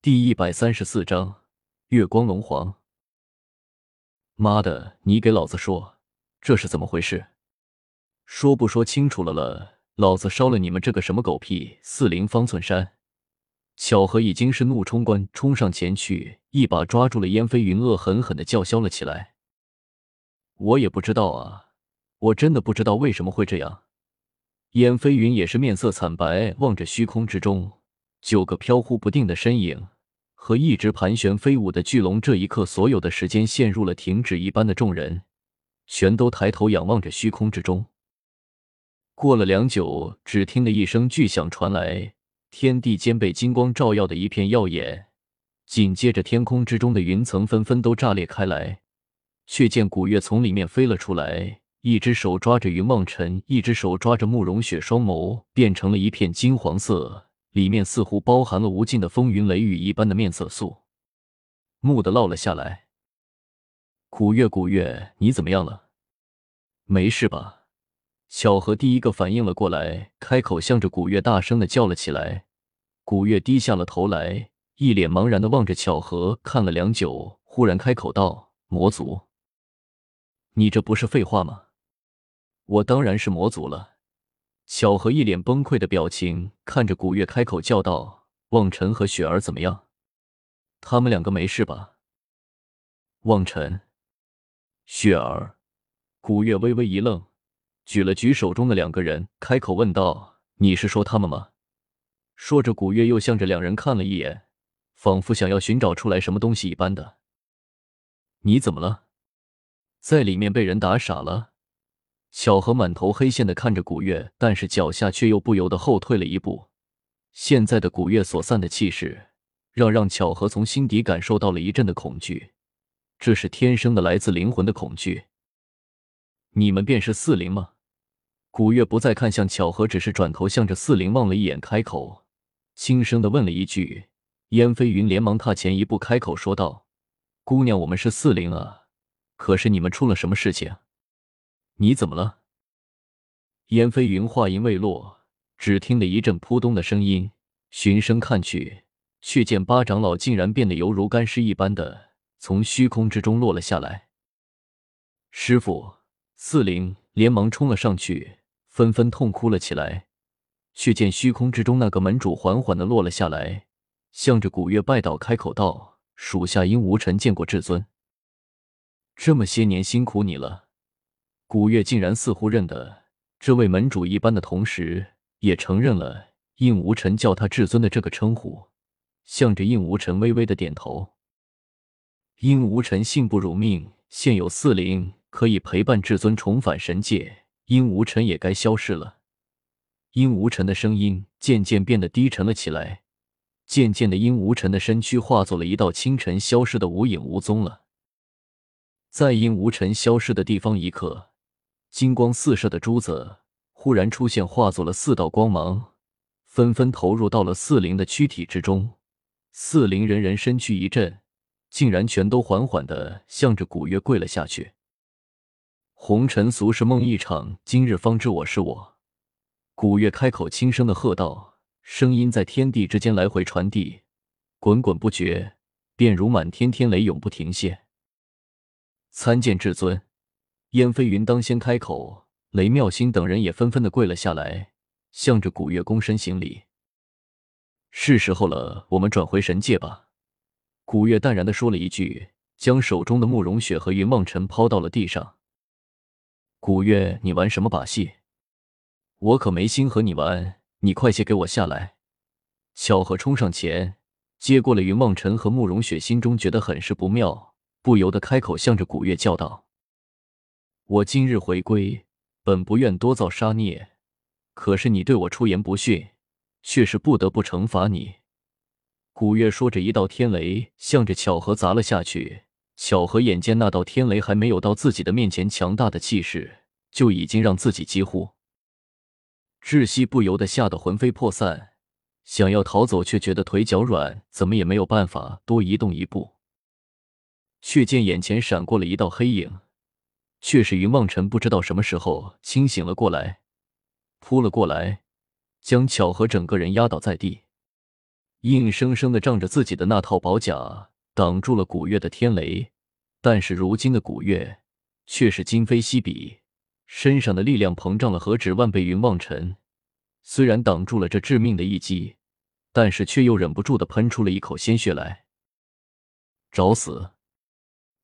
第一百三十四章月光龙皇。妈的，你给老子说，这是怎么回事？说不说清楚了了，老子烧了你们这个什么狗屁四灵方寸山！巧合已经是怒冲冠，冲上前去，一把抓住了燕飞云，恶狠狠的叫嚣了起来。我也不知道啊，我真的不知道为什么会这样。燕飞云也是面色惨白，望着虚空之中。九个飘忽不定的身影和一直盘旋飞舞的巨龙，这一刻所有的时间陷入了停止一般的众人，全都抬头仰望着虚空之中。过了良久，只听得一声巨响传来，天地间被金光照耀的一片耀眼，紧接着天空之中的云层纷纷都炸裂开来，却见古月从里面飞了出来，一只手抓着云梦尘，一只手抓着慕容雪，双眸变成了一片金黄色。里面似乎包含了无尽的风云雷雨一般的面色素，蓦地落了下来。古月，古月，你怎么样了？没事吧？巧合第一个反应了过来，开口向着古月大声的叫了起来。古月低下了头来，一脸茫然的望着巧合，看了良久，忽然开口道：“魔族，你这不是废话吗？我当然是魔族了。”巧合一脸崩溃的表情看着古月，开口叫道：“望尘和雪儿怎么样？他们两个没事吧？”望尘、雪儿，古月微微一愣，举了举手中的两个人，开口问道：“你是说他们吗？”说着，古月又向着两人看了一眼，仿佛想要寻找出来什么东西一般的。“你怎么了？在里面被人打傻了？”巧合满头黑线的看着古月，但是脚下却又不由得后退了一步。现在的古月所散的气势，让让巧合从心底感受到了一阵的恐惧，这是天生的来自灵魂的恐惧。你们便是四灵吗？古月不再看向巧合，只是转头向着四灵望了一眼，开口轻声的问了一句。燕飞云连忙踏前一步，开口说道：“姑娘，我们是四灵啊，可是你们出了什么事情？”你怎么了？燕飞云话音未落，只听得一阵扑通的声音，循声看去，却见八长老竟然变得犹如干尸一般的从虚空之中落了下来。师傅，四灵连忙冲了上去，纷纷痛哭了起来。却见虚空之中那个门主缓缓的落了下来，向着古月拜倒，开口道：“属下因无尘见过至尊，这么些年辛苦你了。”古月竟然似乎认得这位门主一般的同时，也承认了应无尘叫他至尊的这个称呼，向着应无尘微微的点头。应无尘幸不辱命，现有四灵可以陪伴至尊重返神界，应无尘也该消失了。应无尘的声音渐渐变得低沉了起来，渐渐的，应无尘的身躯化作了一道清晨，消失的无影无踪了。在应无尘消失的地方，一刻。金光四射的珠子忽然出现，化作了四道光芒，纷纷投入到了四灵的躯体之中。四灵人人身躯一震，竟然全都缓缓的向着古月跪了下去。红尘俗世梦一场，今日方知我是我。古月开口轻声的喝道，声音在天地之间来回传递，滚滚不绝，便如满天天雷，永不停歇。参见至尊。燕飞云当先开口，雷妙心等人也纷纷的跪了下来，向着古月躬身行礼。是时候了，我们转回神界吧。古月淡然的说了一句，将手中的慕容雪和云梦尘抛到了地上。古月，你玩什么把戏？我可没心和你玩，你快些给我下来！巧合冲上前，接过了云梦尘和慕容雪，心中觉得很是不妙，不由得开口向着古月叫道。我今日回归，本不愿多造杀孽，可是你对我出言不逊，却是不得不惩罚你。古月说着，一道天雷向着巧合砸了下去。巧合眼见那道天雷还没有到自己的面前，强大的气势就已经让自己几乎窒息，不由得吓得魂飞魄散，想要逃走，却觉得腿脚软，怎么也没有办法多移动一步。却见眼前闪过了一道黑影。却是云望尘不知道什么时候清醒了过来，扑了过来，将巧合整个人压倒在地。硬生生的仗着自己的那套宝甲挡住了古月的天雷。但是如今的古月却是今非昔比，身上的力量膨胀了何止万倍。云望尘虽然挡住了这致命的一击，但是却又忍不住的喷出了一口鲜血来。找死！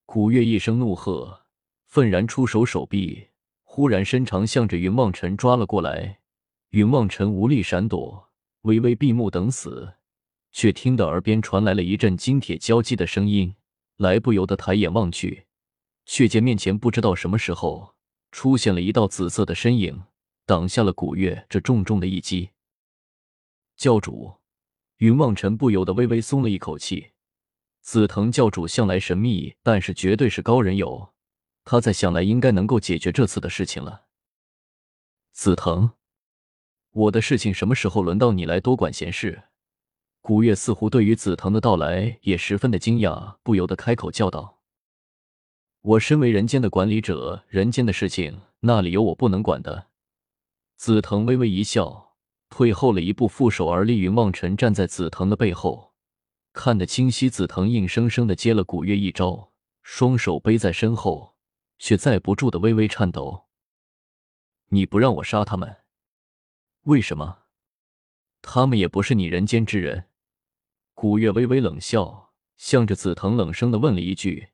古月一声怒喝，愤然出手，手臂忽然伸长，向着云望尘抓了过来。云望尘无力闪躲，微微闭目等死，却听得耳边传来了一阵金铁交击的声音。来不由得抬眼望去，却见面前不知道什么时候出现了一道紫色的身影，挡下了古月这重重的一击。教主云望尘不由得微微松了一口气。紫藤教主向来神秘，但是绝对是高人有，他在想来应该能够解决这次的事情了。紫藤，我的事情什么时候轮到你来多管闲事？古月似乎对于紫藤的到来也十分的惊讶，不由得开口叫道：“我身为人间的管理者，人间的事情那里有我不能管的？”紫藤微微一笑，退后了一步，负手而立。云望尘站在紫藤的背后，看得清晰。紫藤硬生生的接了古月一招，双手背在身后，却在不住的微微颤抖。你不让我杀他们，为什么？他们也不是你人间之人。古月微微冷笑，向着紫藤冷声的问了一句，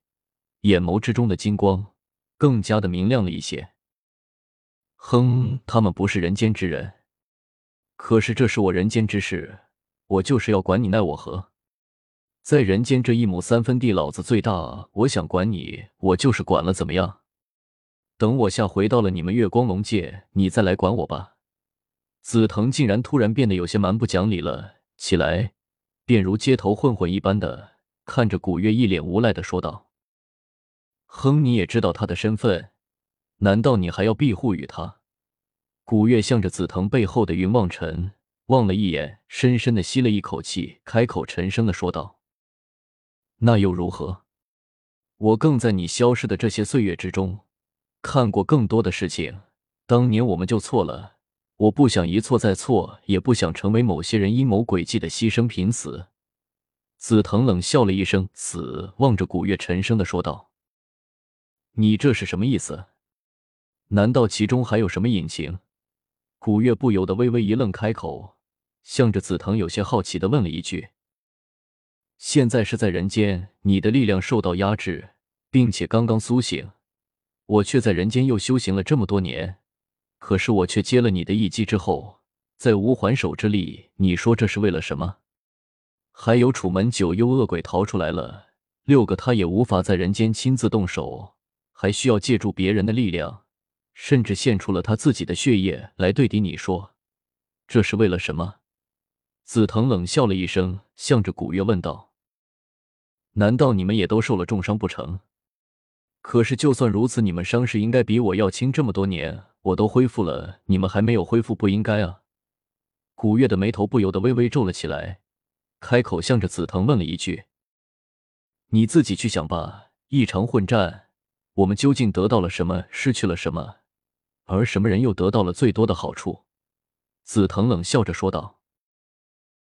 眼眸之中的金光更加的明亮了一些。哼，他们不是人间之人，可是这是我人间之事，我就是要管你奈我何？在人间这一亩三分地，老子最大，我想管你，我就是管了，怎么样？等我下回到了你们月光龙界，你再来管我吧。紫藤竟然突然变得有些蛮不讲理了起来。便如街头混混一般的看着古月，一脸无赖的说道：“哼，你也知道他的身份，难道你还要庇护于他？”古月向着紫藤背后的云望尘望了一眼，深深的吸了一口气，开口沉声的说道：“那又如何？我更在你消失的这些岁月之中，看过更多的事情。当年我们就错了。”我不想一错再错，也不想成为某些人阴谋诡计的牺牲品。死。紫藤冷笑了一声，死望着古月，沉声的说道：“你这是什么意思？难道其中还有什么隐情？”古月不由得微微一愣，开口，向着紫藤有些好奇的问了一句：“现在是在人间，你的力量受到压制，并且刚刚苏醒，我却在人间又修行了这么多年。”可是我却接了你的一击之后，再无还手之力。你说这是为了什么？还有楚门九幽恶鬼逃出来了，六个他也无法在人间亲自动手，还需要借助别人的力量，甚至献出了他自己的血液来对敌。你说这是为了什么？紫藤冷笑了一声，向着古月问道：“难道你们也都受了重伤不成？可是就算如此，你们伤势应该比我要轻这么多年。”我都恢复了，你们还没有恢复，不应该啊！古月的眉头不由得微微皱了起来，开口向着紫藤问了一句：“你自己去想吧。一场混战，我们究竟得到了什么，失去了什么，而什么人又得到了最多的好处？”紫藤冷笑着说道。